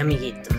amiguitos.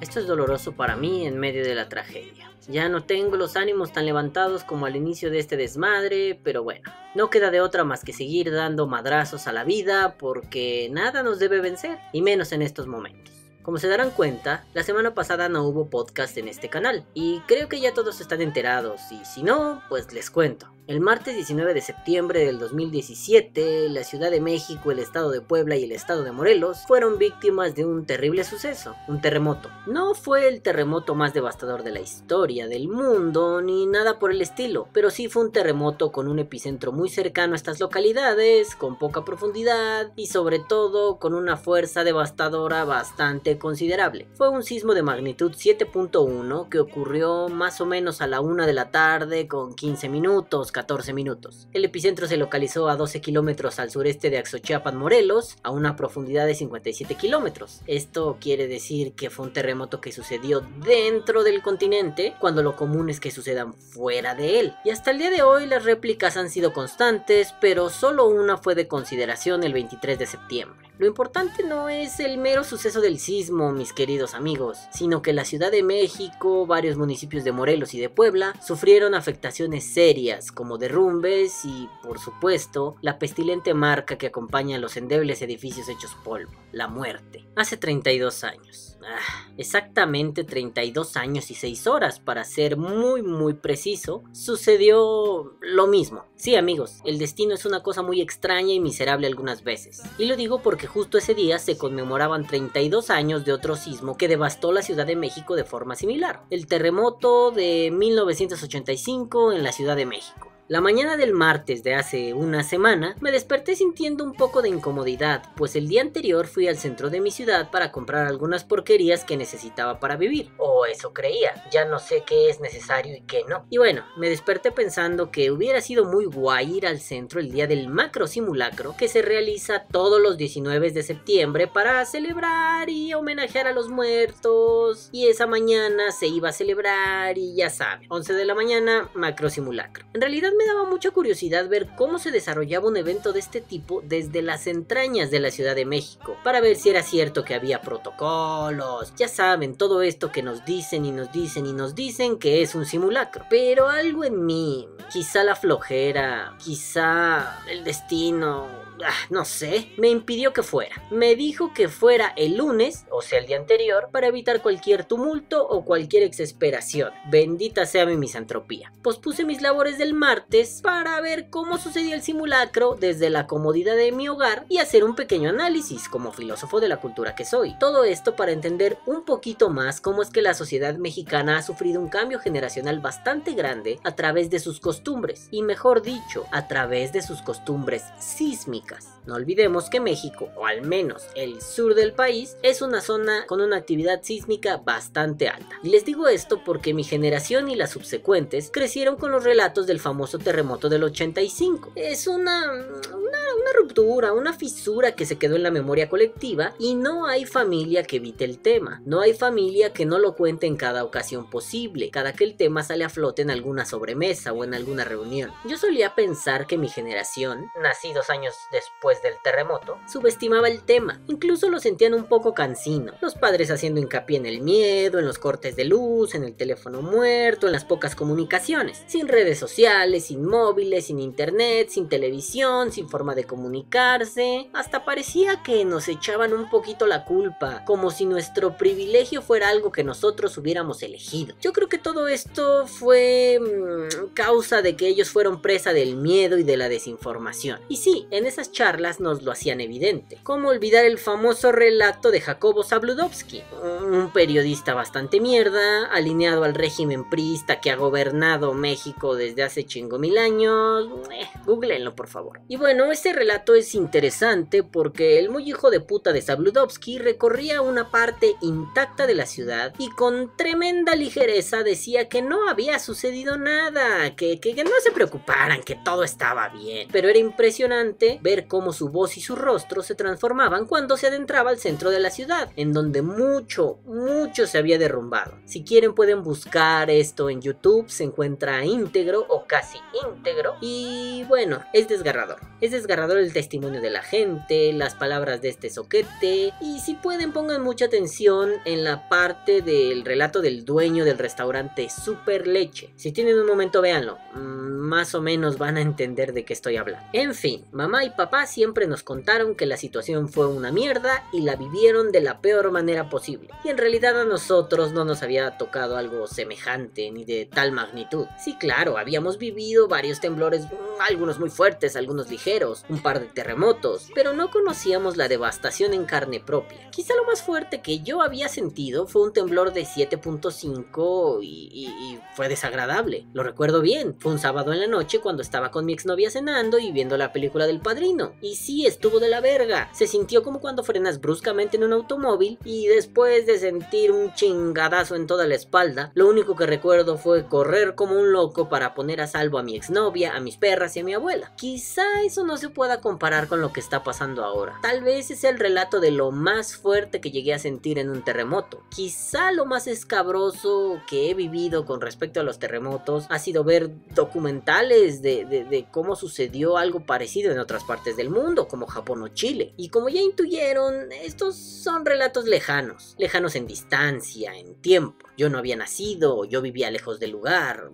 Esto es doloroso para mí en medio de la tragedia. Ya no tengo los ánimos tan levantados como al inicio de este desmadre, pero bueno, no queda de otra más que seguir dando madrazos a la vida porque nada nos debe vencer, y menos en estos momentos. Como se darán cuenta, la semana pasada no hubo podcast en este canal, y creo que ya todos están enterados, y si no, pues les cuento. El martes 19 de septiembre del 2017, la Ciudad de México, el Estado de Puebla y el Estado de Morelos fueron víctimas de un terrible suceso, un terremoto. No fue el terremoto más devastador de la historia del mundo, ni nada por el estilo, pero sí fue un terremoto con un epicentro muy cercano a estas localidades, con poca profundidad y sobre todo con una fuerza devastadora bastante considerable. Fue un sismo de magnitud 7.1 que ocurrió más o menos a la una de la tarde con 15 minutos 14 minutos. El epicentro se localizó a 12 kilómetros al sureste de Axochiapan, Morelos, a una profundidad de 57 kilómetros. Esto quiere decir que fue un terremoto que sucedió dentro del continente, cuando lo común es que sucedan fuera de él. Y hasta el día de hoy las réplicas han sido constantes, pero solo una fue de consideración el 23 de septiembre. Lo importante no es el mero suceso del sismo, mis queridos amigos, sino que la Ciudad de México, varios municipios de Morelos y de Puebla sufrieron afectaciones serias como derrumbes y, por supuesto, la pestilente marca que acompaña a los endebles edificios hechos polvo, la muerte. Hace 32 años. Ah, exactamente 32 años y 6 horas, para ser muy muy preciso, sucedió lo mismo. Sí amigos, el destino es una cosa muy extraña y miserable algunas veces. Y lo digo porque justo ese día se conmemoraban 32 años de otro sismo que devastó la Ciudad de México de forma similar. El terremoto de 1985 en la Ciudad de México. La mañana del martes de hace una semana me desperté sintiendo un poco de incomodidad, pues el día anterior fui al centro de mi ciudad para comprar algunas porquerías que necesitaba para vivir. O eso creía, ya no sé qué es necesario y qué no. Y bueno, me desperté pensando que hubiera sido muy guay ir al centro el día del macro simulacro que se realiza todos los 19 de septiembre para celebrar y homenajear a los muertos. Y esa mañana se iba a celebrar y ya saben, 11 de la mañana, macro simulacro. En realidad me daba mucha curiosidad ver cómo se desarrollaba un evento de este tipo desde las entrañas de la Ciudad de México, para ver si era cierto que había protocolos, ya saben, todo esto que nos dicen y nos dicen y nos dicen que es un simulacro. Pero algo en mí, quizá la flojera, quizá el destino, Ah, no sé, me impidió que fuera. Me dijo que fuera el lunes, o sea el día anterior, para evitar cualquier tumulto o cualquier exasperación. Bendita sea mi misantropía. Pospuse mis labores del martes para ver cómo sucedía el simulacro desde la comodidad de mi hogar y hacer un pequeño análisis como filósofo de la cultura que soy. Todo esto para entender un poquito más cómo es que la sociedad mexicana ha sufrido un cambio generacional bastante grande a través de sus costumbres, y mejor dicho, a través de sus costumbres sísmicas Podcast. No olvidemos que México, o al menos el sur del país, es una zona con una actividad sísmica bastante alta. Y les digo esto porque mi generación y las subsecuentes crecieron con los relatos del famoso terremoto del 85. Es una, una, ruptura, una fisura que se quedó en la memoria colectiva y no hay familia que evite el tema. No hay familia que no lo cuente en cada ocasión posible, cada que el tema sale a flote en alguna sobremesa o en alguna reunión. Yo solía pensar que mi generación, nací dos años después del terremoto, subestimaba el tema. Incluso lo sentían un poco cansino. Los padres haciendo hincapié en el miedo, en los cortes de luz, en el teléfono muerto, en las pocas comunicaciones. Sin redes sociales, sin móviles, sin internet, sin televisión, sin forma de comunicarse. Hasta parecía que nos echaban un poquito la culpa, como si nuestro privilegio fuera algo que nosotros hubiéramos elegido. Yo creo que todo esto fue mmm, causa de que ellos fueron presa del miedo y de la desinformación. Y sí, en esas charlas nos lo hacían evidente. ¿Cómo olvidar el famoso relato de Jacobo Zabludovsky? Un periodista bastante mierda, alineado al régimen priista que ha gobernado México desde hace chingo mil años. Eh, googleenlo por favor. Y bueno, este relato es interesante porque el muy hijo de puta de Zabludovsky recorría una parte intacta de la ciudad y con tremenda ligereza decía que no había sucedido nada, que, que, que no se preocuparan, que todo estaba bien. Pero era impresionante ver ver cómo su voz y su rostro se transformaban cuando se adentraba al centro de la ciudad, en donde mucho, mucho se había derrumbado. Si quieren pueden buscar esto en YouTube, se encuentra íntegro o casi íntegro y bueno, es desgarrador. Es desgarrador el testimonio de la gente, las palabras de este soquete y si pueden pongan mucha atención en la parte del relato del dueño del restaurante Super Leche. Si tienen un momento véanlo, mm, más o menos van a entender de qué estoy hablando. En fin, mamá y papá siempre nos contaron que la situación fue una mierda y la vivieron de la peor manera posible. Y en realidad a nosotros no nos había tocado algo semejante ni de tal magnitud. Sí, claro, habíamos vivido varios temblores, mm, algunos muy fuertes, algunos ligeros, un par de terremotos, pero no conocíamos la devastación en carne propia. Quizá lo más fuerte que yo había sentido fue un temblor de 7.5 y, y fue desagradable. Lo recuerdo bien, fue un sábado en la noche cuando estaba con mi exnovia cenando y viendo la película del padrino. Y sí, estuvo de la verga. Se sintió como cuando frenas bruscamente en un automóvil y después de sentir un chingadazo en toda la espalda, lo único que recuerdo fue correr como un loco para poner a salvo a mi exnovia, a mis perras y a mi abuela. Quizá eso no se pueda comparar con lo que está pasando ahora. Tal vez es el relato de lo más fuerte que llegué a sentir en un terremoto. Quizá lo más escabroso que he vivido con respecto a los terremotos ha sido ver documentales de, de, cómo sucedió algo parecido en otras partes del mundo, como Japón o Chile. Y como ya intuyeron, estos son relatos lejanos, lejanos en distancia, en tiempo. Yo no había nacido, yo vivía lejos del lugar,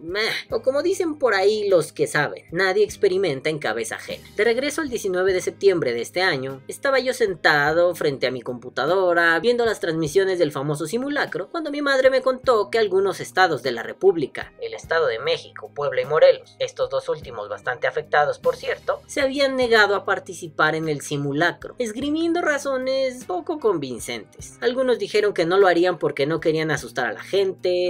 o como dicen por ahí los que saben, nadie experimenta en cabeza ajena. De regreso al 19 de septiembre de este año, estaba yo sentado frente a mi computadora, viendo las transmisiones del famoso simulacro, cuando mi madre me contó que algunos estados de la República, el Estado de México, Puebla y Morelos, estos dos últimos bastante afectados por cierto, se habían negado a participar en el simulacro, esgrimiendo razones poco convincentes. Algunos dijeron que no lo harían porque no querían asustar a la gente,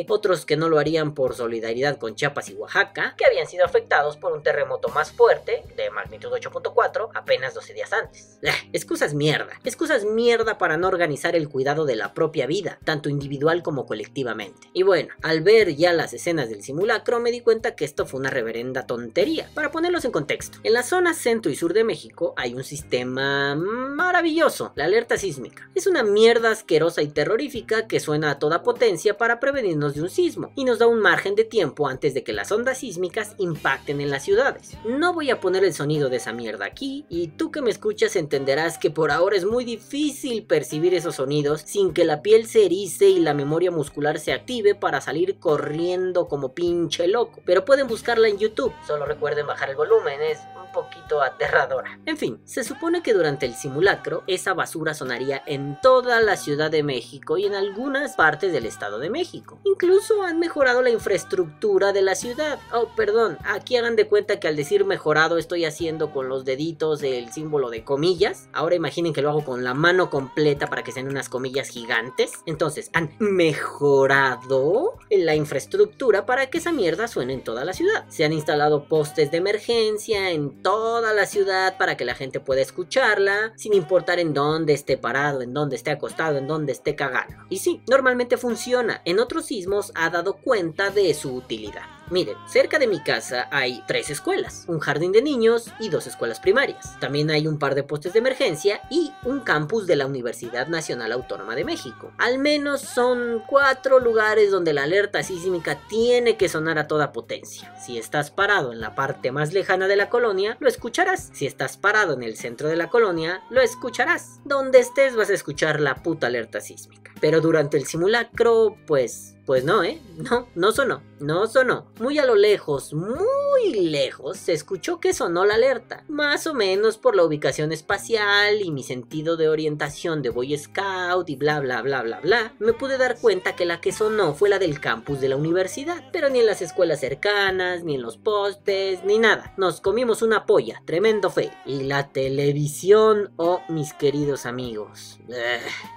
otros que no lo harían por solidaridad con Chiapas y Oaxaca, que habían sido afectados por un terremoto más fuerte, de magnitud 8.4, apenas 12 días antes. excusas mierda, excusas mierda para no organizar el cuidado de la propia vida, tanto individual como colectivamente. Y bueno, al ver ya las escenas del simulacro me di cuenta que esto fue una reverenda tontería. Para ponerlos en contexto, en la zona centro y sur de México hay un sistema maravilloso, la alerta sísmica. Es una mierda asquerosa y terrorífica que suena a toda potencia para prevenirnos de un sismo y nos da un margen de tiempo antes de que las ondas sísmicas impacten en las ciudades. No voy a poner el sonido de esa mierda aquí y tú que me escuchas entenderás que por ahora es muy difícil percibir esos sonidos sin que la piel se erice y la memoria muscular se active para salir corriendo como pinche loco. Pero pueden buscarla en YouTube, solo recuerden bajar el volumen, es poquito aterradora. En fin, se supone que durante el simulacro esa basura sonaría en toda la Ciudad de México y en algunas partes del Estado de México. Incluso han mejorado la infraestructura de la ciudad. Oh, perdón, aquí hagan de cuenta que al decir mejorado estoy haciendo con los deditos el símbolo de comillas. Ahora imaginen que lo hago con la mano completa para que sean unas comillas gigantes. Entonces, han mejorado la infraestructura para que esa mierda suene en toda la ciudad. Se han instalado postes de emergencia en toda la ciudad para que la gente pueda escucharla, sin importar en dónde esté parado, en dónde esté acostado, en dónde esté cagando. Y sí, normalmente funciona. En otros sismos ha dado cuenta de su utilidad. Miren, cerca de mi casa hay tres escuelas, un jardín de niños y dos escuelas primarias. También hay un par de postes de emergencia y un campus de la Universidad Nacional Autónoma de México. Al menos son cuatro lugares donde la alerta sísmica tiene que sonar a toda potencia. Si estás parado en la parte más lejana de la colonia, lo escucharás. Si estás parado en el centro de la colonia, lo escucharás. Donde estés vas a escuchar la puta alerta sísmica. Pero durante el simulacro, pues pues no, ¿eh? No, no sonó, no sonó. Muy a lo lejos, muy lejos, se escuchó que sonó la alerta. Más o menos por la ubicación espacial y mi sentido de orientación de Boy Scout y bla bla bla bla bla, me pude dar cuenta que la que sonó fue la del campus de la universidad. Pero ni en las escuelas cercanas, ni en los postes, ni nada. Nos comimos una polla, tremendo fe. Y la televisión, oh mis queridos amigos.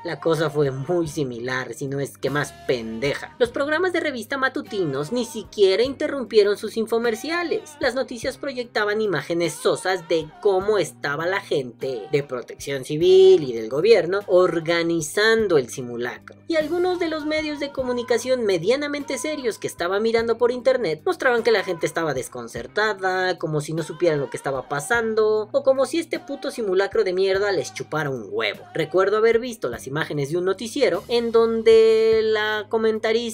la cosa fue muy similar, si no es que más pendeja. Los programas de revista matutinos ni siquiera interrumpieron sus infomerciales. Las noticias proyectaban imágenes sosas de cómo estaba la gente de protección civil y del gobierno organizando el simulacro. Y algunos de los medios de comunicación medianamente serios que estaba mirando por internet mostraban que la gente estaba desconcertada, como si no supieran lo que estaba pasando, o como si este puto simulacro de mierda les chupara un huevo. Recuerdo haber visto las imágenes de un noticiero en donde la comentarista,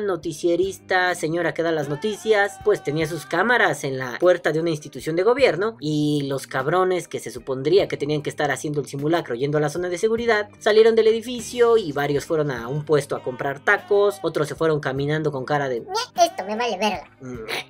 noticierista, señora que da las noticias, pues tenía sus cámaras en la puerta de una institución de gobierno y los cabrones que se supondría que tenían que estar haciendo el simulacro yendo a la zona de seguridad salieron del edificio y varios fueron a un puesto a comprar tacos, otros se fueron caminando con cara de esto me vale verga.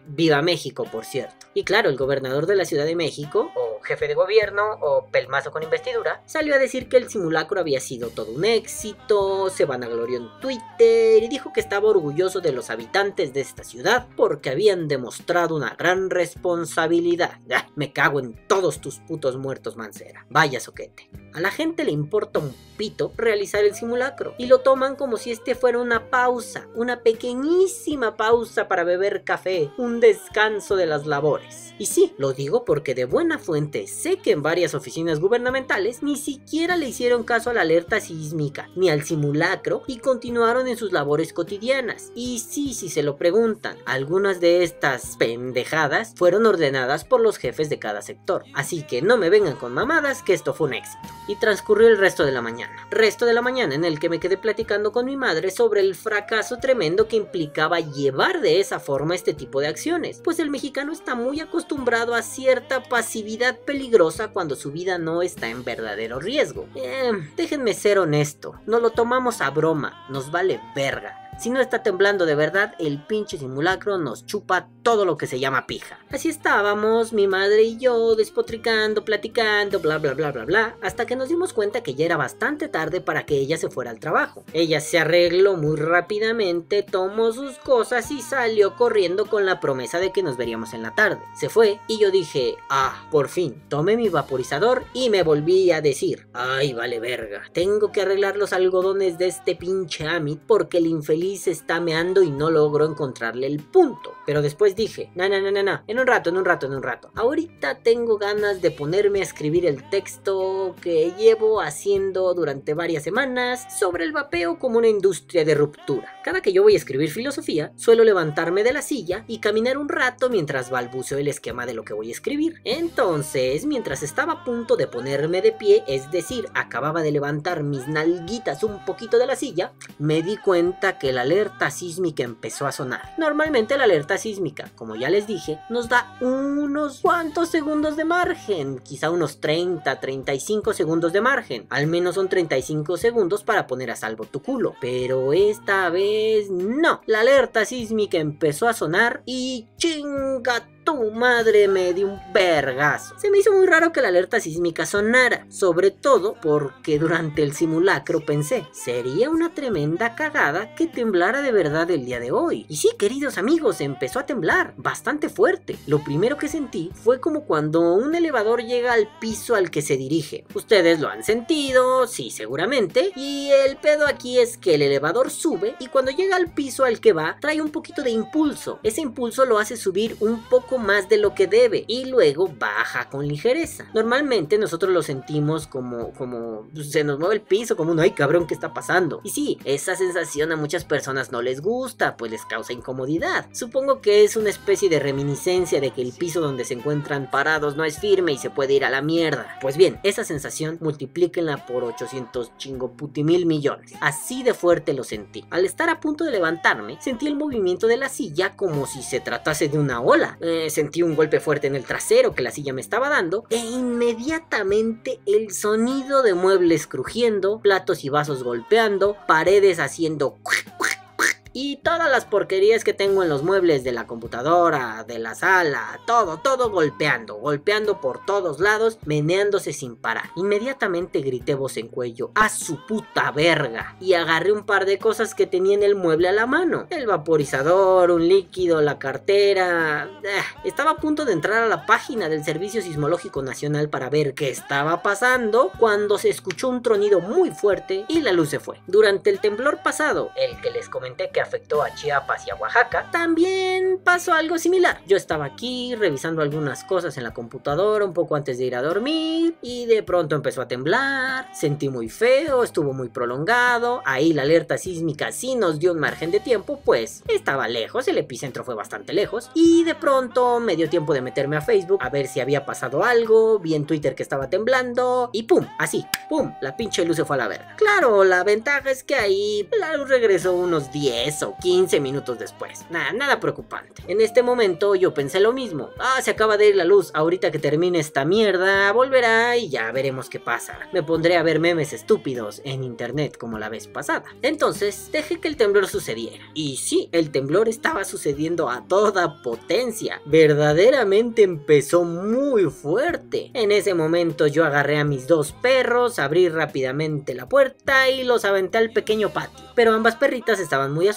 Viva México, por cierto. Y claro, el gobernador de la Ciudad de México, jefe de gobierno, o pelmazo con investidura, salió a decir que el simulacro había sido todo un éxito, se vanaglorió en Twitter y dijo que estaba orgulloso de los habitantes de esta ciudad porque habían demostrado una gran responsabilidad. Ya, me cago en todos tus putos muertos, Mancera. Vaya soquete. A la gente le importa un pito realizar el simulacro y lo toman como si este fuera una pausa, una pequeñísima pausa para beber café, un descanso de las labores. Y sí, lo digo porque de buena fuente sé que en varias oficinas gubernamentales ni siquiera le hicieron caso a la alerta sísmica ni al simulacro y continuaron en sus labores cotidianas. Y sí, si se lo preguntan, algunas de estas pendejadas fueron ordenadas por los jefes de cada sector. Así que no me vengan con mamadas que esto fue un éxito. Y transcurrió el resto de la mañana. Resto de la mañana en el que me quedé platicando con mi madre sobre el fracaso tremendo que implicaba llevar de esa forma este tipo de acciones, pues el mexicano está muy acostumbrado a cierta pasividad peligrosa cuando su vida no está en verdadero riesgo. Eh, déjenme ser honesto, no lo tomamos a broma, nos vale verga. Si no está temblando de verdad, el pinche simulacro nos chupa todo lo que se llama pija. Así estábamos, mi madre y yo, despotricando, platicando, bla bla bla bla bla, hasta que nos dimos cuenta que ya era bastante tarde para que ella se fuera al trabajo. Ella se arregló muy rápidamente, tomó sus cosas y salió corriendo con la promesa de que nos veríamos en la tarde. Se fue y yo dije, ah, por fin, tomé mi vaporizador y me volví a decir, ay, vale verga, tengo que arreglar los algodones de este pinche Amit porque el infeliz se está meando y no logro encontrarle el punto. Pero después dije, no, no, no, no, no, en un rato, en un rato, en un rato. Ahorita tengo ganas de ponerme a escribir el texto que llevo haciendo durante varias semanas sobre el vapeo como una industria de ruptura. Cada que yo voy a escribir filosofía, suelo levantarme de la silla y caminar un rato mientras balbuceo el esquema de lo que voy a escribir. Entonces, mientras estaba a punto de ponerme de pie, es decir, acababa de levantar mis nalguitas un poquito de la silla, me di cuenta que la alerta sísmica empezó a sonar. Normalmente la alerta sísmica, como ya les dije, nos da unos cuantos segundos de margen, quizá unos 30, 35 segundos de margen. Al menos son 35 segundos para poner a salvo tu culo. Pero esta vez no. La alerta sísmica empezó a sonar y chinga tu madre me dio un vergazo. Se me hizo muy raro que la alerta sísmica sonara, sobre todo porque durante el simulacro pensé, sería una tremenda cagada que temblara de verdad el día de hoy. Y sí, queridos amigos, empezó a temblar, bastante fuerte. Lo primero que sentí fue como cuando un elevador llega al piso al que se dirige. Ustedes lo han sentido, sí, seguramente. Y el pedo aquí es que el elevador sube y cuando llega al piso al que va, trae un poquito de impulso. Ese impulso lo hace subir un poco más de lo que debe y luego baja con ligereza. Normalmente nosotros lo sentimos como, como pues, se nos mueve el piso, como un ay cabrón, ¿qué está pasando? Y sí, esa sensación a muchas personas no les gusta, pues les causa incomodidad. Supongo que es una especie de reminiscencia de que el piso donde se encuentran parados no es firme y se puede ir a la mierda. Pues bien, esa sensación multiplíquenla por 800 chingo mil millones. Así de fuerte lo sentí. Al estar a punto de levantarme, sentí el movimiento de la silla como si se tratase de una ola. Eh, sentí un golpe fuerte en el trasero que la silla me estaba dando e inmediatamente el sonido de muebles crujiendo, platos y vasos golpeando, paredes haciendo y todas las porquerías que tengo en los muebles de la computadora, de la sala, todo, todo golpeando, golpeando por todos lados, meneándose sin parar. Inmediatamente grité voz en cuello, a su puta verga, y agarré un par de cosas que tenía en el mueble a la mano. El vaporizador, un líquido, la cartera. Ah, estaba a punto de entrar a la página del Servicio Sismológico Nacional para ver qué estaba pasando cuando se escuchó un tronido muy fuerte y la luz se fue. Durante el temblor pasado, el que les comenté que afectó a Chiapas y a Oaxaca, también pasó algo similar. Yo estaba aquí revisando algunas cosas en la computadora un poco antes de ir a dormir y de pronto empezó a temblar, sentí muy feo, estuvo muy prolongado, ahí la alerta sísmica sí nos dio un margen de tiempo, pues estaba lejos, el epicentro fue bastante lejos y de pronto me dio tiempo de meterme a Facebook a ver si había pasado algo, vi en Twitter que estaba temblando y pum, así, pum, la pinche luz se fue a la verga. Claro, la ventaja es que ahí la luz regresó unos 10 o 15 minutos después. Nada, nada preocupante. En este momento yo pensé lo mismo. Ah, se acaba de ir la luz, ahorita que termine esta mierda, volverá y ya veremos qué pasa. Me pondré a ver memes estúpidos en internet como la vez pasada. Entonces, dejé que el temblor sucediera. Y sí, el temblor estaba sucediendo a toda potencia. Verdaderamente empezó muy fuerte. En ese momento yo agarré a mis dos perros, abrí rápidamente la puerta y los aventé al pequeño patio. Pero ambas perritas estaban muy asustadas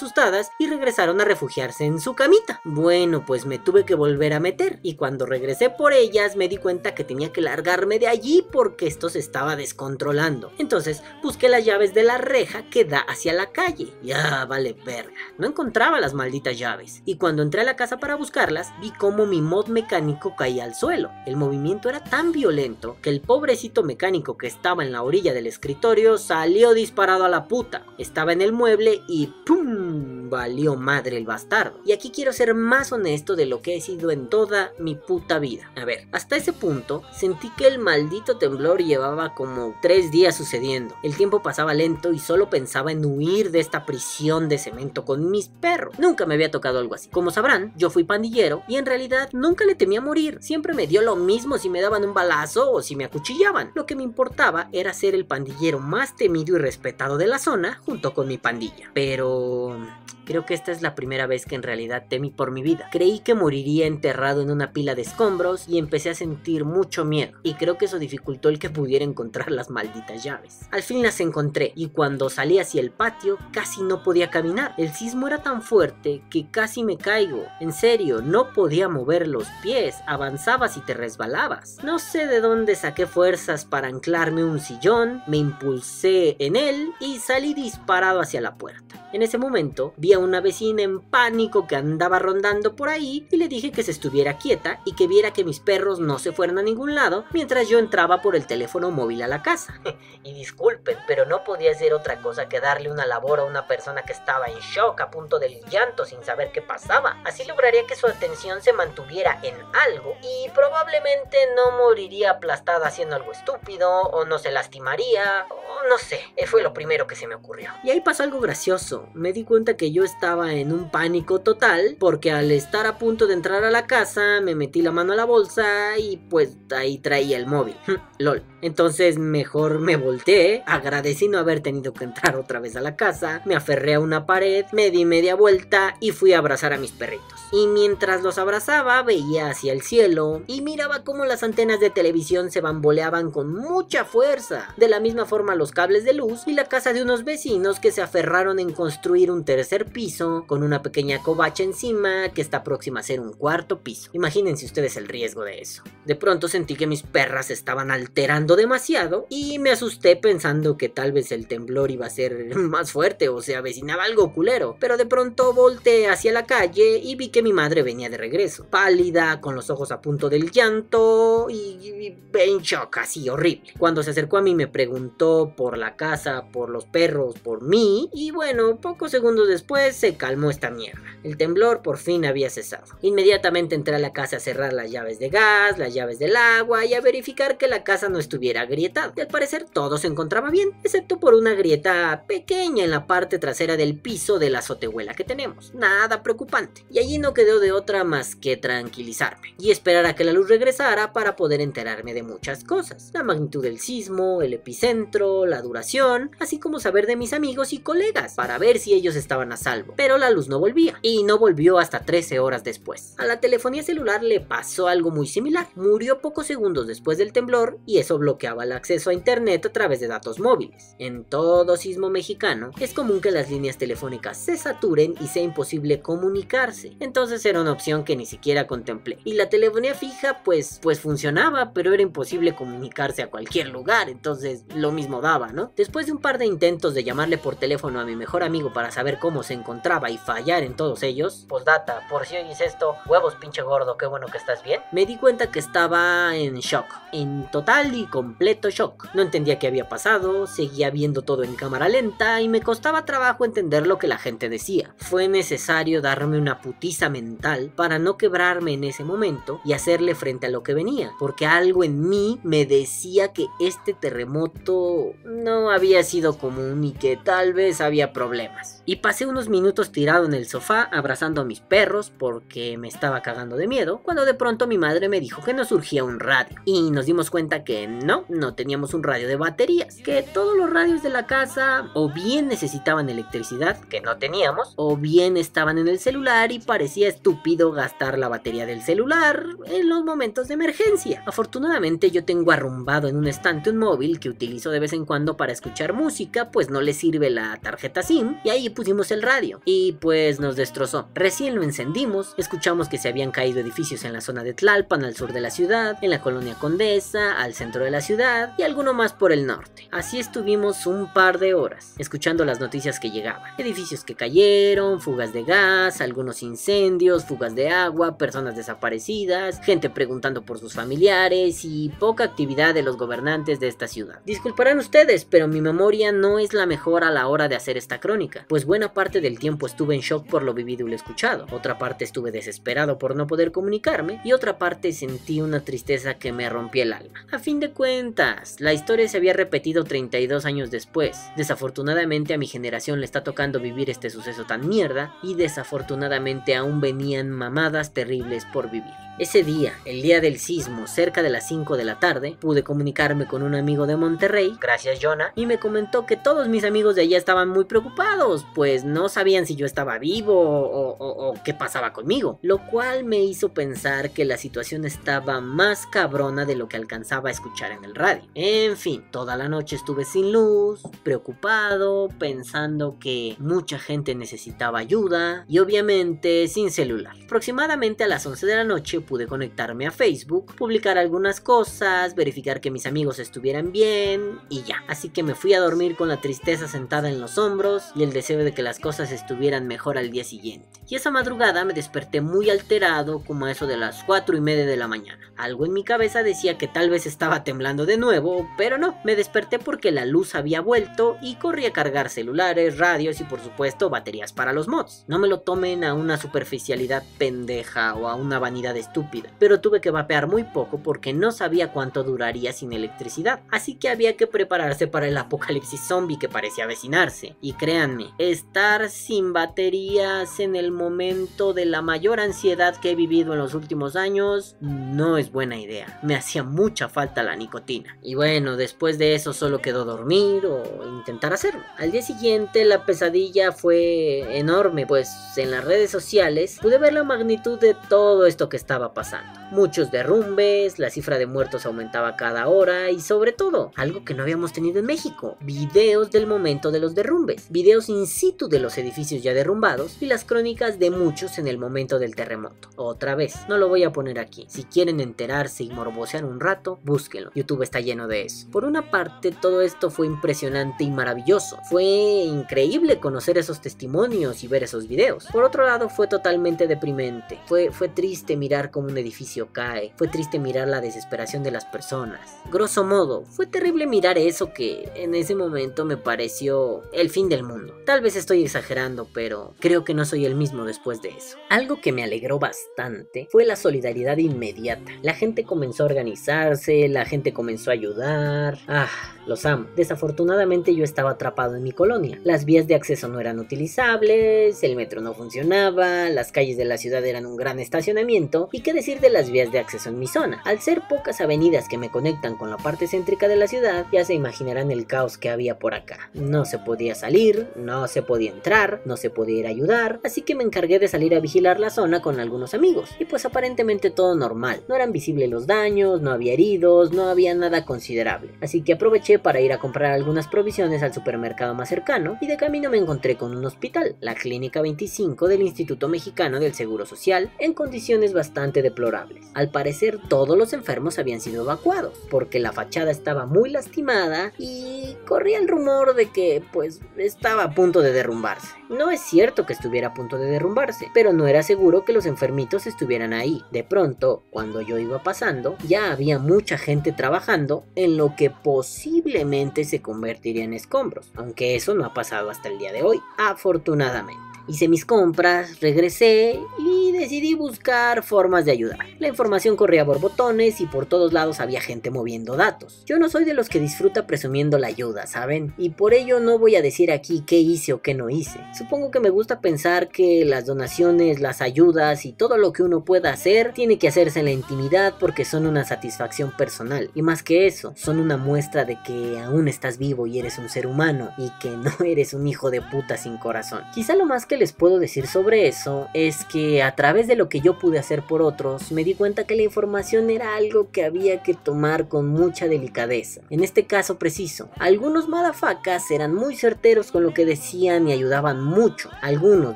y regresaron a refugiarse en su camita. Bueno, pues me tuve que volver a meter y cuando regresé por ellas me di cuenta que tenía que largarme de allí porque esto se estaba descontrolando. Entonces busqué las llaves de la reja que da hacia la calle. Ya vale verga. No encontraba las malditas llaves y cuando entré a la casa para buscarlas vi cómo mi mod mecánico caía al suelo. El movimiento era tan violento que el pobrecito mecánico que estaba en la orilla del escritorio salió disparado a la puta. Estaba en el mueble y ¡pum! Valió madre el bastardo. Y aquí quiero ser más honesto de lo que he sido en toda mi puta vida. A ver, hasta ese punto sentí que el maldito temblor llevaba como tres días sucediendo. El tiempo pasaba lento y solo pensaba en huir de esta prisión de cemento con mis perros. Nunca me había tocado algo así. Como sabrán, yo fui pandillero y en realidad nunca le temía morir. Siempre me dio lo mismo si me daban un balazo o si me acuchillaban. Lo que me importaba era ser el pandillero más temido y respetado de la zona junto con mi pandilla. Pero হবে Creo que esta es la primera vez que en realidad temí por mi vida. Creí que moriría enterrado en una pila de escombros y empecé a sentir mucho miedo. Y creo que eso dificultó el que pudiera encontrar las malditas llaves. Al fin las encontré y cuando salí hacia el patio casi no podía caminar. El sismo era tan fuerte que casi me caigo. En serio, no podía mover los pies. Avanzabas y te resbalabas. No sé de dónde saqué fuerzas para anclarme un sillón, me impulsé en él y salí disparado hacia la puerta. En ese momento vi a una vecina en pánico que andaba rondando por ahí y le dije que se estuviera quieta y que viera que mis perros no se fueran a ningún lado mientras yo entraba por el teléfono móvil a la casa. y disculpen, pero no podía hacer otra cosa que darle una labor a una persona que estaba en shock a punto del llanto sin saber qué pasaba. Así lograría que su atención se mantuviera en algo y probablemente no moriría aplastada haciendo algo estúpido o no se lastimaría o no sé. Fue lo primero que se me ocurrió. Y ahí pasó algo gracioso me di cuenta que yo estaba en un pánico total porque al estar a punto de entrar a la casa me metí la mano a la bolsa y pues ahí traía el móvil. LOL. Entonces mejor me volteé, agradecí no haber tenido que entrar otra vez a la casa, me aferré a una pared, me di media vuelta y fui a abrazar a mis perritos. Y mientras los abrazaba veía hacia el cielo y miraba cómo las antenas de televisión se bamboleaban con mucha fuerza. De la misma forma los cables de luz y la casa de unos vecinos que se aferraron en construir un tercer piso con una pequeña covacha encima que está próxima a ser un cuarto piso. Imagínense ustedes el riesgo de eso. De pronto sentí que mis perras estaban alterando demasiado y me asusté pensando que tal vez el temblor iba a ser más fuerte o se avecinaba algo culero. Pero de pronto volteé hacia la calle y vi que mi madre venía de regreso, pálida, con los ojos a punto del llanto y, en shock, así horrible. Cuando se acercó a mí me preguntó por la casa, por los perros, por mí y bueno, pocos segundos se calmó esta mierda. El temblor por fin había cesado. Inmediatamente entré a la casa a cerrar las llaves de gas, las llaves del agua y a verificar que la casa no estuviera agrietada. Y al parecer todo se encontraba bien, excepto por una grieta pequeña en la parte trasera del piso de la azotehuela que tenemos. Nada preocupante. Y allí no quedó de otra más que tranquilizarme y esperar a que la luz regresara para poder enterarme de muchas cosas. La magnitud del sismo, el epicentro, la duración, así como saber de mis amigos y colegas para ver si ellos estaban a salvo. Pero la luz no volvía, y no volvió hasta 13 horas después. A la telefonía celular le pasó algo muy similar. Murió pocos segundos después del temblor y eso bloqueaba el acceso a internet a través de datos móviles. En todo sismo mexicano es común que las líneas telefónicas se saturen y sea imposible comunicarse. Entonces era una opción que ni siquiera contemplé. Y la telefonía fija pues pues funcionaba, pero era imposible comunicarse a cualquier lugar, entonces lo mismo daba, ¿no? Después de un par de intentos de llamarle por teléfono a mi mejor amigo para saber cómo se encontraba y fallar en todos ellos, postdata, por si oyes esto, huevos pinche gordo, qué bueno que estás bien, me di cuenta que estaba en shock, en total y completo shock. No entendía qué había pasado, seguía viendo todo en cámara lenta y me costaba trabajo entender lo que la gente decía. Fue necesario darme una putiza mental para no quebrarme en ese momento y hacerle frente a lo que venía, porque algo en mí me decía que este terremoto no había sido común y que tal vez había problemas. Y pasé unos minutos tirado en el sofá abrazando a mis perros porque me estaba cagando de miedo, cuando de pronto mi madre me dijo que nos surgía un radio. Y nos dimos cuenta que no, no teníamos un radio de baterías, que todos los radios de la casa o bien necesitaban electricidad, que no teníamos, o bien estaban en el celular y parecía estúpido gastar la batería del celular en los momentos de emergencia. Afortunadamente yo tengo arrumbado en un estante un móvil que utilizo de vez en cuando para escuchar música, pues no le sirve la tarjeta SIM, y ahí pusimos el radio y pues nos destrozó. Recién lo encendimos, escuchamos que se habían caído edificios en la zona de Tlalpan, al sur de la ciudad, en la colonia Condesa, al centro de la ciudad y alguno más por el norte. Así estuvimos un par de horas, escuchando las noticias que llegaban. Edificios que cayeron, fugas de gas, algunos incendios, fugas de agua, personas desaparecidas, gente preguntando por sus familiares y poca actividad de los gobernantes de esta ciudad. Disculparán ustedes, pero mi memoria no es la mejor a la hora de hacer esta crónica, pues buena parte del tiempo estuve en shock por lo vivido y lo escuchado, otra parte estuve desesperado por no poder comunicarme y otra parte sentí una tristeza que me rompía el alma. A fin de cuentas, la historia se había repetido 32 años después. Desafortunadamente a mi generación le está tocando vivir este suceso tan mierda y desafortunadamente aún venían mamadas terribles por vivir. Ese día, el día del sismo, cerca de las 5 de la tarde, pude comunicarme con un amigo de Monterrey, gracias Jonah, y me comentó que todos mis amigos de allá estaban muy preocupados, pues no sabían si yo estaba vivo o qué pasaba conmigo, lo cual me hizo pensar que la situación estaba más cabrona de lo que alcanzaba a escuchar en el radio. En fin, toda la noche estuve sin luz, preocupado, pensando que mucha gente necesitaba ayuda y obviamente sin celular. Aproximadamente a las 11 de la noche pude conectarme a Facebook, publicar algunas cosas, verificar que mis amigos estuvieran bien y ya. Así que me fui a dormir con la tristeza sentada en los hombros y el deseo de que las cosas estuvieran mejor al día siguiente. Y esa madrugada me desperté muy alterado como a eso de las 4 y media de la mañana. Algo en mi cabeza decía que tal vez estaba temblando de nuevo, pero no, me desperté porque la luz había vuelto y corrí a cargar celulares, radios y por supuesto baterías para los mods. No me lo tomen a una superficialidad pendeja o a una vanidad estúpida pero tuve que vapear muy poco porque no sabía cuánto duraría sin electricidad, así que había que prepararse para el apocalipsis zombie que parecía avecinarse. Y créanme, estar sin baterías en el momento de la mayor ansiedad que he vivido en los últimos años no es buena idea. Me hacía mucha falta la nicotina. Y bueno, después de eso solo quedó dormir o intentar hacerlo. Al día siguiente la pesadilla fue enorme, pues en las redes sociales pude ver la magnitud de todo esto que estaba pasando. Muchos derrumbes, la cifra de muertos aumentaba cada hora y sobre todo, algo que no habíamos tenido en México, videos del momento de los derrumbes, videos in situ de los edificios ya derrumbados y las crónicas de muchos en el momento del terremoto. Otra vez, no lo voy a poner aquí. Si quieren enterarse y morbosear un rato, búsquenlo. YouTube está lleno de eso. Por una parte, todo esto fue impresionante y maravilloso. Fue increíble conocer esos testimonios y ver esos videos. Por otro lado, fue totalmente deprimente. Fue, fue triste mirar cómo un edificio cae, fue triste mirar la desesperación de las personas. Grosso modo, fue terrible mirar eso que en ese momento me pareció el fin del mundo. Tal vez estoy exagerando, pero creo que no soy el mismo después de eso. Algo que me alegró bastante fue la solidaridad inmediata. La gente comenzó a organizarse, la gente comenzó a ayudar. Ah, los amo. Desafortunadamente yo estaba atrapado en mi colonia. Las vías de acceso no eran utilizables, el metro no funcionaba, las calles de la ciudad eran un gran estacionamiento y qué decir de las vías de acceso en mi zona. Al ser pocas avenidas que me conectan con la parte céntrica de la ciudad, ya se imaginarán el caos que había por acá. No se podía salir, no se podía entrar, no se podía ir a ayudar, así que me encargué de salir a vigilar la zona con algunos amigos. Y pues aparentemente todo normal. No eran visibles los daños, no había heridos, no había nada considerable. Así que aproveché para ir a comprar algunas provisiones al supermercado más cercano y de camino me encontré con un hospital, la Clínica 25 del Instituto Mexicano del Seguro Social, en condiciones bastante bastante deplorables. Al parecer todos los enfermos habían sido evacuados, porque la fachada estaba muy lastimada y corría el rumor de que pues estaba a punto de derrumbarse. No es cierto que estuviera a punto de derrumbarse, pero no era seguro que los enfermitos estuvieran ahí. De pronto, cuando yo iba pasando, ya había mucha gente trabajando en lo que posiblemente se convertiría en escombros, aunque eso no ha pasado hasta el día de hoy, afortunadamente. Hice mis compras, regresé y decidí buscar formas de ayudar. La información corría por botones y por todos lados había gente moviendo datos. Yo no soy de los que disfruta presumiendo la ayuda, ¿saben? Y por ello no voy a decir aquí qué hice o qué no hice. Supongo que me gusta pensar que las donaciones, las ayudas y todo lo que uno pueda hacer tiene que hacerse en la intimidad porque son una satisfacción personal. Y más que eso, son una muestra de que aún estás vivo y eres un ser humano y que no eres un hijo de puta sin corazón. Quizá lo más que les puedo decir sobre eso es que a través de lo que yo pude hacer por otros, me di cuenta que la información era algo que había que tomar con mucha delicadeza. En este caso preciso, algunos madafacas eran muy certeros con lo que decían y ayudaban mucho. Algunos,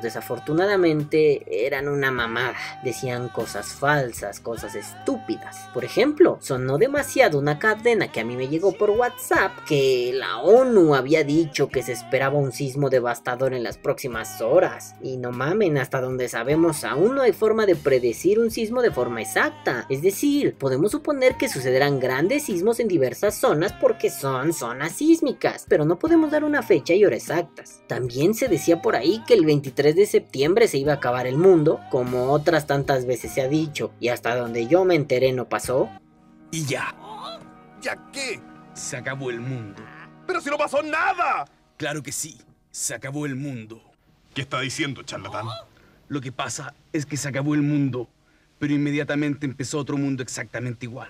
desafortunadamente, eran una mamada. Decían cosas falsas, cosas estúpidas. Por ejemplo, sonó demasiado una cadena que a mí me llegó por WhatsApp que la ONU había dicho que se esperaba un sismo devastador en las próximas horas y no mamen, hasta donde sabemos aún no hay forma de predecir un sismo de forma exacta. Es decir, podemos suponer que sucederán grandes sismos en diversas zonas porque son zonas sísmicas, pero no podemos dar una fecha y hora exactas. También se decía por ahí que el 23 de septiembre se iba a acabar el mundo, como otras tantas veces se ha dicho, y hasta donde yo me enteré no pasó. Y ya. ¿Ya qué? Se acabó el mundo. ¡Pero si no pasó nada! Claro que sí. Se acabó el mundo. ¿Qué está diciendo, charlatán? Lo que pasa es que se acabó el mundo, pero inmediatamente empezó otro mundo exactamente igual.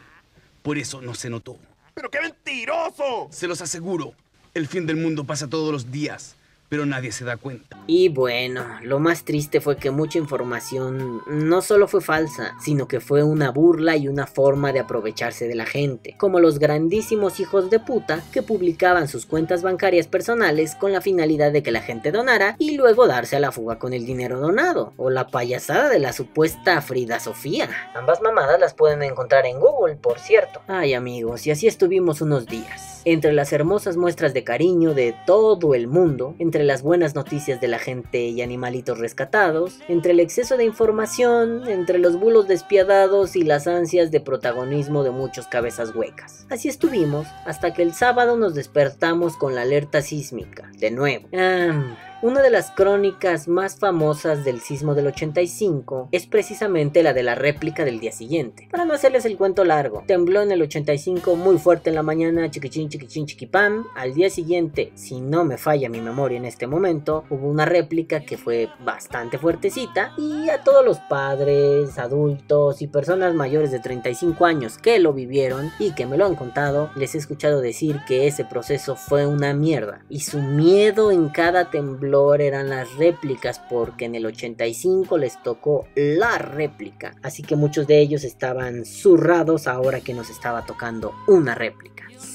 Por eso no se notó. ¡Pero qué mentiroso! Se los aseguro, el fin del mundo pasa todos los días pero nadie se da cuenta. Y bueno, lo más triste fue que mucha información no solo fue falsa, sino que fue una burla y una forma de aprovecharse de la gente, como los grandísimos hijos de puta que publicaban sus cuentas bancarias personales con la finalidad de que la gente donara y luego darse a la fuga con el dinero donado, o la payasada de la supuesta Frida Sofía. Ambas mamadas las pueden encontrar en Google, por cierto. Ay amigos, y así estuvimos unos días entre las hermosas muestras de cariño de todo el mundo, entre las buenas noticias de la gente y animalitos rescatados, entre el exceso de información, entre los bulos despiadados y las ansias de protagonismo de muchos cabezas huecas. Así estuvimos hasta que el sábado nos despertamos con la alerta sísmica, de nuevo. Ah, una de las crónicas más famosas del sismo del 85 es precisamente la de la réplica del día siguiente. Para no hacerles el cuento largo, tembló en el 85 muy fuerte en la mañana, chiquichín, chiquichín, chiquipam. Al día siguiente, si no me falla mi memoria en este momento, hubo una réplica que fue bastante fuertecita y a todos los padres, adultos y personas mayores de 35 años que lo vivieron y que me lo han contado, les he escuchado decir que ese proceso fue una mierda y su miedo en cada temblor eran las réplicas porque en el 85 les tocó la réplica. Así que muchos de ellos estaban zurrados ahora que nos estaba tocando una réplica.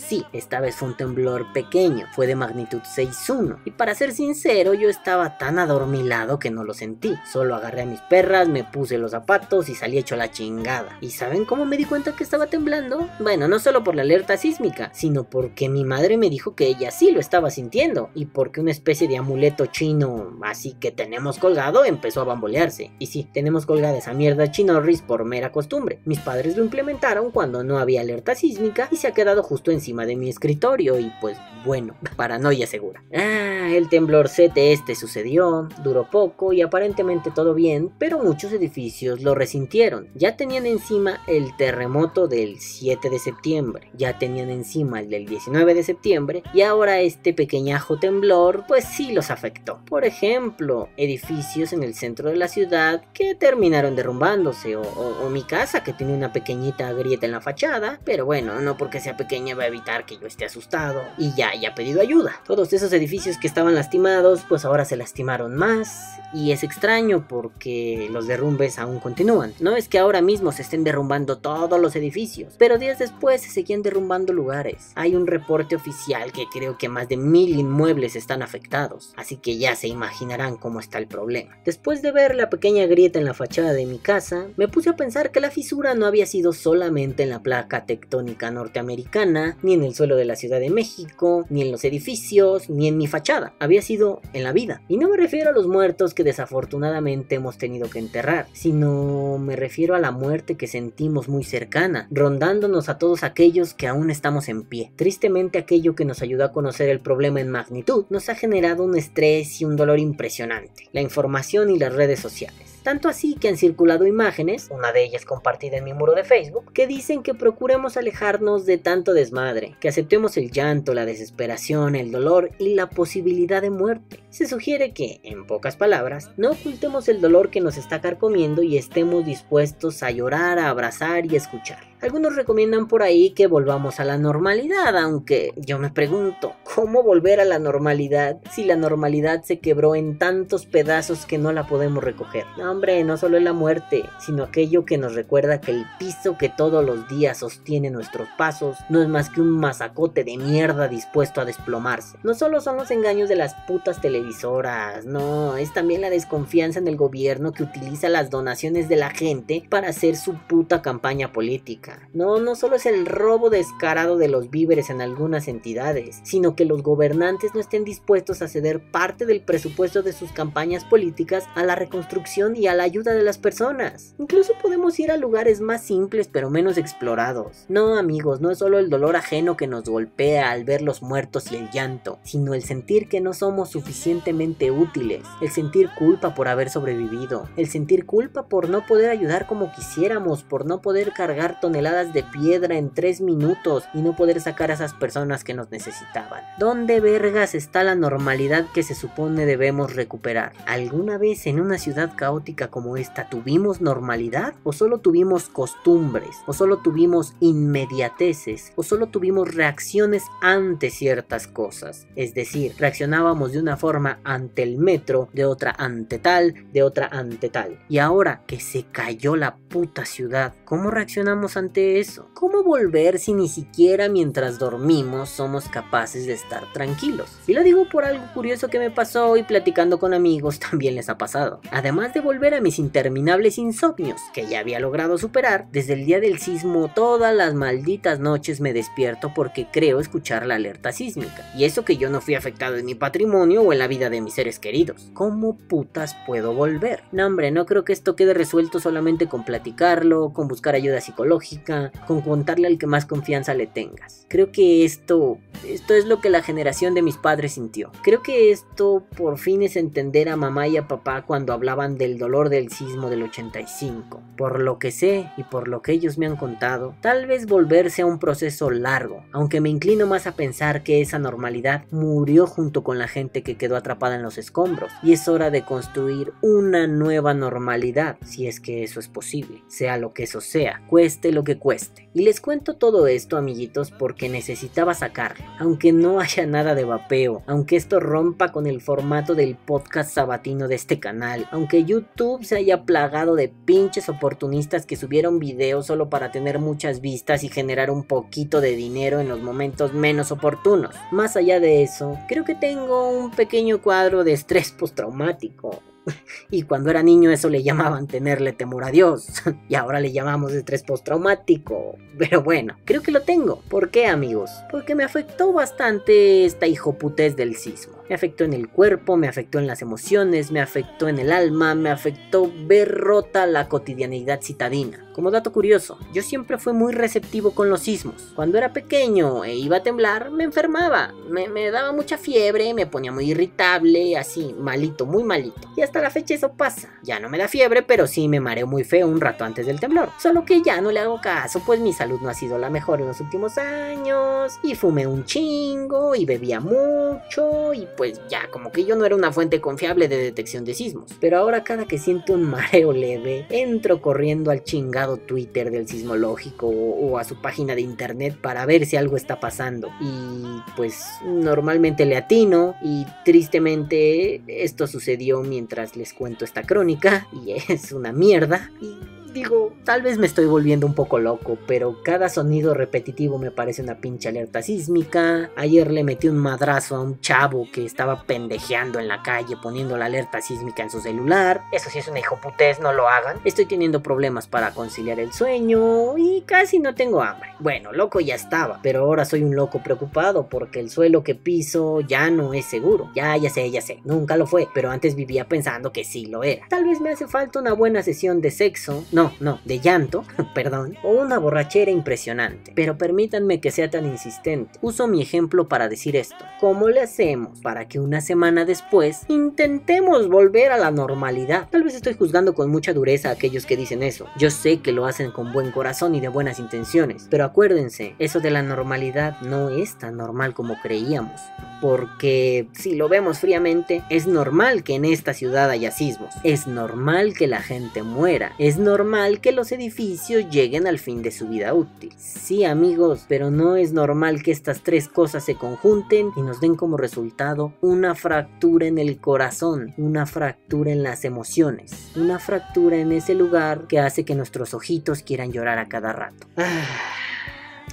Sí, esta vez fue un temblor pequeño, fue de magnitud 6.1. Y para ser sincero, yo estaba tan adormilado que no lo sentí. Solo agarré a mis perras, me puse los zapatos y salí hecho la chingada. ¿Y saben cómo me di cuenta que estaba temblando? Bueno, no solo por la alerta sísmica, sino porque mi madre me dijo que ella sí lo estaba sintiendo. Y porque una especie de amuleto chino así que tenemos colgado empezó a bambolearse. Y sí, tenemos colgada esa mierda chinorris por mera costumbre. Mis padres lo implementaron cuando no había alerta sísmica y se ha quedado justo encima de mi escritorio y pues bueno, paranoia segura. Ah, el temblorcete este sucedió, duró poco y aparentemente todo bien, pero muchos edificios lo resintieron. Ya tenían encima el terremoto del 7 de septiembre, ya tenían encima el del 19 de septiembre y ahora este pequeñajo temblor pues sí los afectó. Por ejemplo, edificios en el centro de la ciudad que terminaron derrumbándose o, o mi casa que tiene una pequeñita grieta en la fachada, pero bueno, no porque sea pequeña va a evitar que yo esté asustado y ya haya pedido ayuda. Todos esos edificios que estaban lastimados, pues ahora se lastimaron más y es extraño porque los derrumbes aún continúan. No es que ahora mismo se estén derrumbando todos los edificios, pero días después se seguían derrumbando lugares. Hay un reporte oficial que creo que más de mil inmuebles están afectados, así que ya se imaginarán cómo está el problema. Después de ver la pequeña grieta en la fachada de mi casa, me puse a pensar que la fisura no había sido solamente en la placa tectónica norteamericana, ni en el suelo de la Ciudad de México, ni en los edificios, ni en mi fachada. Había sido en la vida. Y no me refiero a los muertos que desafortunadamente hemos tenido que enterrar, sino me refiero a la muerte que sentimos muy cercana, rondándonos a todos aquellos que aún estamos en pie. Tristemente aquello que nos ayudó a conocer el problema en magnitud nos ha generado un estrés y un dolor impresionante, la información y las redes sociales. Tanto así que han circulado imágenes, una de ellas compartida en mi muro de Facebook, que dicen que procuremos alejarnos de tanto desmadre, que aceptemos el llanto, la desesperación, el dolor y la posibilidad de muerte. Se sugiere que, en pocas palabras, no ocultemos el dolor que nos está carcomiendo y estemos dispuestos a llorar, a abrazar y escuchar. Algunos recomiendan por ahí que volvamos a la normalidad, aunque yo me pregunto, ¿cómo volver a la normalidad si la normalidad se quebró en tantos pedazos que no la podemos recoger? No, hombre, no solo es la muerte, sino aquello que nos recuerda que el piso que todos los días sostiene nuestros pasos no es más que un masacote de mierda dispuesto a desplomarse. No solo son los engaños de las putas televisoras, no, es también la desconfianza en el gobierno que utiliza las donaciones de la gente para hacer su puta campaña política. No, no solo es el robo descarado de los víveres en algunas entidades, sino que los gobernantes no estén dispuestos a ceder parte del presupuesto de sus campañas políticas a la reconstrucción y a la ayuda de las personas. Incluso podemos ir a lugares más simples pero menos explorados. No, amigos, no es solo el dolor ajeno que nos golpea al ver los muertos y el llanto, sino el sentir que no somos suficientemente útiles, el sentir culpa por haber sobrevivido, el sentir culpa por no poder ayudar como quisiéramos, por no poder cargar toneladas de piedra en tres minutos y no poder sacar a esas personas que nos necesitaban. ¿Dónde vergas está la normalidad que se supone debemos recuperar? ¿Alguna vez en una ciudad caótica como esta tuvimos normalidad? ¿O solo tuvimos costumbres? ¿O solo tuvimos inmediateces? ¿O solo tuvimos reacciones ante ciertas cosas? Es decir, reaccionábamos de una forma ante el metro, de otra ante tal, de otra ante tal. Y ahora que se cayó la puta ciudad, ¿cómo reaccionamos ante eso. ¿Cómo volver si ni siquiera mientras dormimos somos capaces de estar tranquilos? Y lo digo por algo curioso que me pasó y platicando con amigos también les ha pasado. Además de volver a mis interminables insomnios, que ya había logrado superar, desde el día del sismo todas las malditas noches me despierto porque creo escuchar la alerta sísmica. Y eso que yo no fui afectado en mi patrimonio o en la vida de mis seres queridos. ¿Cómo putas puedo volver? No hombre, no creo que esto quede resuelto solamente con platicarlo, con buscar ayuda psicológica con contarle al que más confianza le tengas. Creo que esto, esto es lo que la generación de mis padres sintió. Creo que esto por fin es entender a mamá y a papá cuando hablaban del dolor del sismo del 85. Por lo que sé y por lo que ellos me han contado, tal vez volverse a un proceso largo, aunque me inclino más a pensar que esa normalidad murió junto con la gente que quedó atrapada en los escombros y es hora de construir una nueva normalidad, si es que eso es posible, sea lo que eso sea, cueste lo que cueste. Y les cuento todo esto, amiguitos, porque necesitaba sacarlo. Aunque no haya nada de vapeo, aunque esto rompa con el formato del podcast sabatino de este canal, aunque YouTube se haya plagado de pinches oportunistas que subieron videos solo para tener muchas vistas y generar un poquito de dinero en los momentos menos oportunos. Más allá de eso, creo que tengo un pequeño cuadro de estrés postraumático y cuando era niño eso le llamaban tenerle temor a Dios. y ahora le llamamos estrés postraumático. Pero bueno, creo que lo tengo. ¿Por qué amigos? Porque me afectó bastante esta hijoputez del sismo. Me afectó en el cuerpo, me afectó en las emociones, me afectó en el alma, me afectó ver rota la cotidianidad citadina. Como dato curioso, yo siempre fui muy receptivo con los sismos. Cuando era pequeño e iba a temblar, me enfermaba. Me, daba mucha fiebre, me ponía muy irritable, así, malito, muy malito. Y hasta la fecha eso pasa. Ya no me da fiebre, pero sí me mareo muy feo un rato antes del temblor. Solo que ya no le hago caso, pues mi salud no ha sido la mejor en los últimos años. Y fumé un chingo, y bebía mucho, y pues ya, como que yo no era una fuente confiable de detección de sismos. Pero ahora cada que siento un mareo leve, entro corriendo al chingado Twitter del sismológico o, o a su página de internet para ver si algo está pasando. Y pues normalmente le atino y tristemente esto sucedió mientras les cuento esta crónica y es una mierda. Y Digo, tal vez me estoy volviendo un poco loco, pero cada sonido repetitivo me parece una pinche alerta sísmica. Ayer le metí un madrazo a un chavo que estaba pendejeando en la calle poniendo la alerta sísmica en su celular. Eso sí es una hijoputez, no lo hagan. Estoy teniendo problemas para conciliar el sueño y casi no tengo hambre. Bueno, loco ya estaba, pero ahora soy un loco preocupado porque el suelo que piso ya no es seguro. Ya, ya sé, ya sé, nunca lo fue, pero antes vivía pensando que sí lo era. Tal vez me hace falta una buena sesión de sexo no, no, de llanto, perdón, o una borrachera impresionante. Pero permítanme que sea tan insistente. Uso mi ejemplo para decir esto. ¿Cómo le hacemos para que una semana después intentemos volver a la normalidad? Tal vez estoy juzgando con mucha dureza a aquellos que dicen eso. Yo sé que lo hacen con buen corazón y de buenas intenciones, pero acuérdense, eso de la normalidad no es tan normal como creíamos. Porque si lo vemos fríamente, es normal que en esta ciudad haya sismos. Es normal que la gente muera. Es normal que los edificios lleguen al fin de su vida útil. Sí amigos, pero no es normal que estas tres cosas se conjunten y nos den como resultado una fractura en el corazón, una fractura en las emociones, una fractura en ese lugar que hace que nuestros ojitos quieran llorar a cada rato. Ah.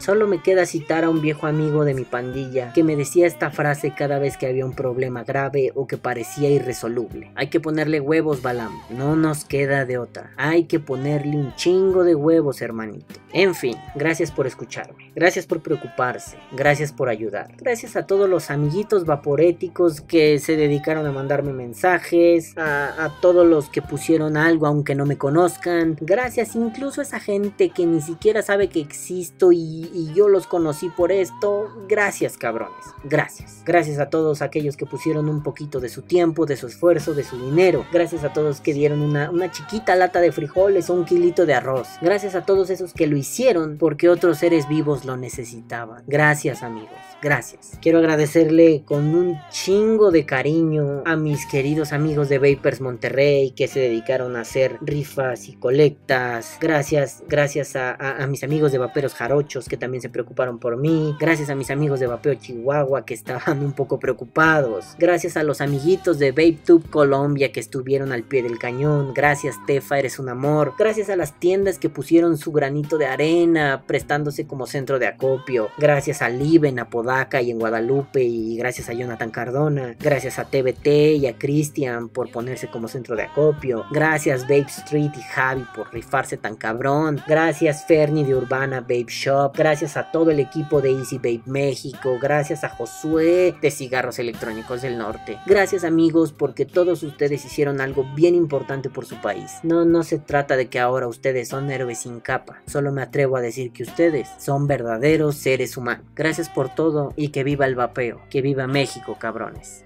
Solo me queda citar a un viejo amigo de mi pandilla que me decía esta frase cada vez que había un problema grave o que parecía irresoluble. Hay que ponerle huevos, Balam. No nos queda de otra. Hay que ponerle un chingo de huevos, hermanito. En fin, gracias por escucharme. Gracias por preocuparse. Gracias por ayudar. Gracias a todos los amiguitos vaporéticos que se dedicaron a mandarme mensajes. A, todos los que pusieron algo aunque no me conozcan. Gracias incluso a esa gente que ni siquiera sabe que existo y yo los conocí por esto. Gracias, cabrones. Gracias. Gracias a todos aquellos que pusieron un poquito de su tiempo, de su esfuerzo, de su dinero. Gracias a todos que dieron una, una chiquita lata de frijoles o un kilito de arroz. Gracias a todos esos que lo hicieron porque otros seres vivos lo necesitaban. Gracias, amigos. Gracias. Quiero agradecerle con un chingo de cariño a mis queridos amigos de Vapers Monterrey que se dedicaron a hacer rifas y colectas. Gracias, gracias a, mis amigos de Vaperos Jarochos que también se preocuparon por mí. Gracias a mis amigos de Vapeo Chihuahua que estaban un poco preocupados. Gracias a los amiguitos de VapeTube Colombia que estuvieron al pie del cañón. Gracias Tefa, eres un amor. Gracias a las tiendas que pusieron su granito de arena prestándose como centro de acopio. Gracias a Liben, a Podaca y en Guadalupe y gracias a Jonathan Cardona. Gracias a TBT y a Cristian por ponerse como centro de acopio. Gracias Vape Street y Javi por rifarse tan cabrón. Gracias Fernie de Urbana Vape Shop gracias a todo el equipo de Easy Babe México, gracias a Josué de Cigarros Electrónicos del Norte. Gracias amigos porque todos ustedes hicieron algo bien importante por su país. No, no se trata de que ahora ustedes son héroes sin capa, solo me atrevo a decir que ustedes son verdaderos seres humanos. Gracias por y que viva el vapeo, que viva México cabrones.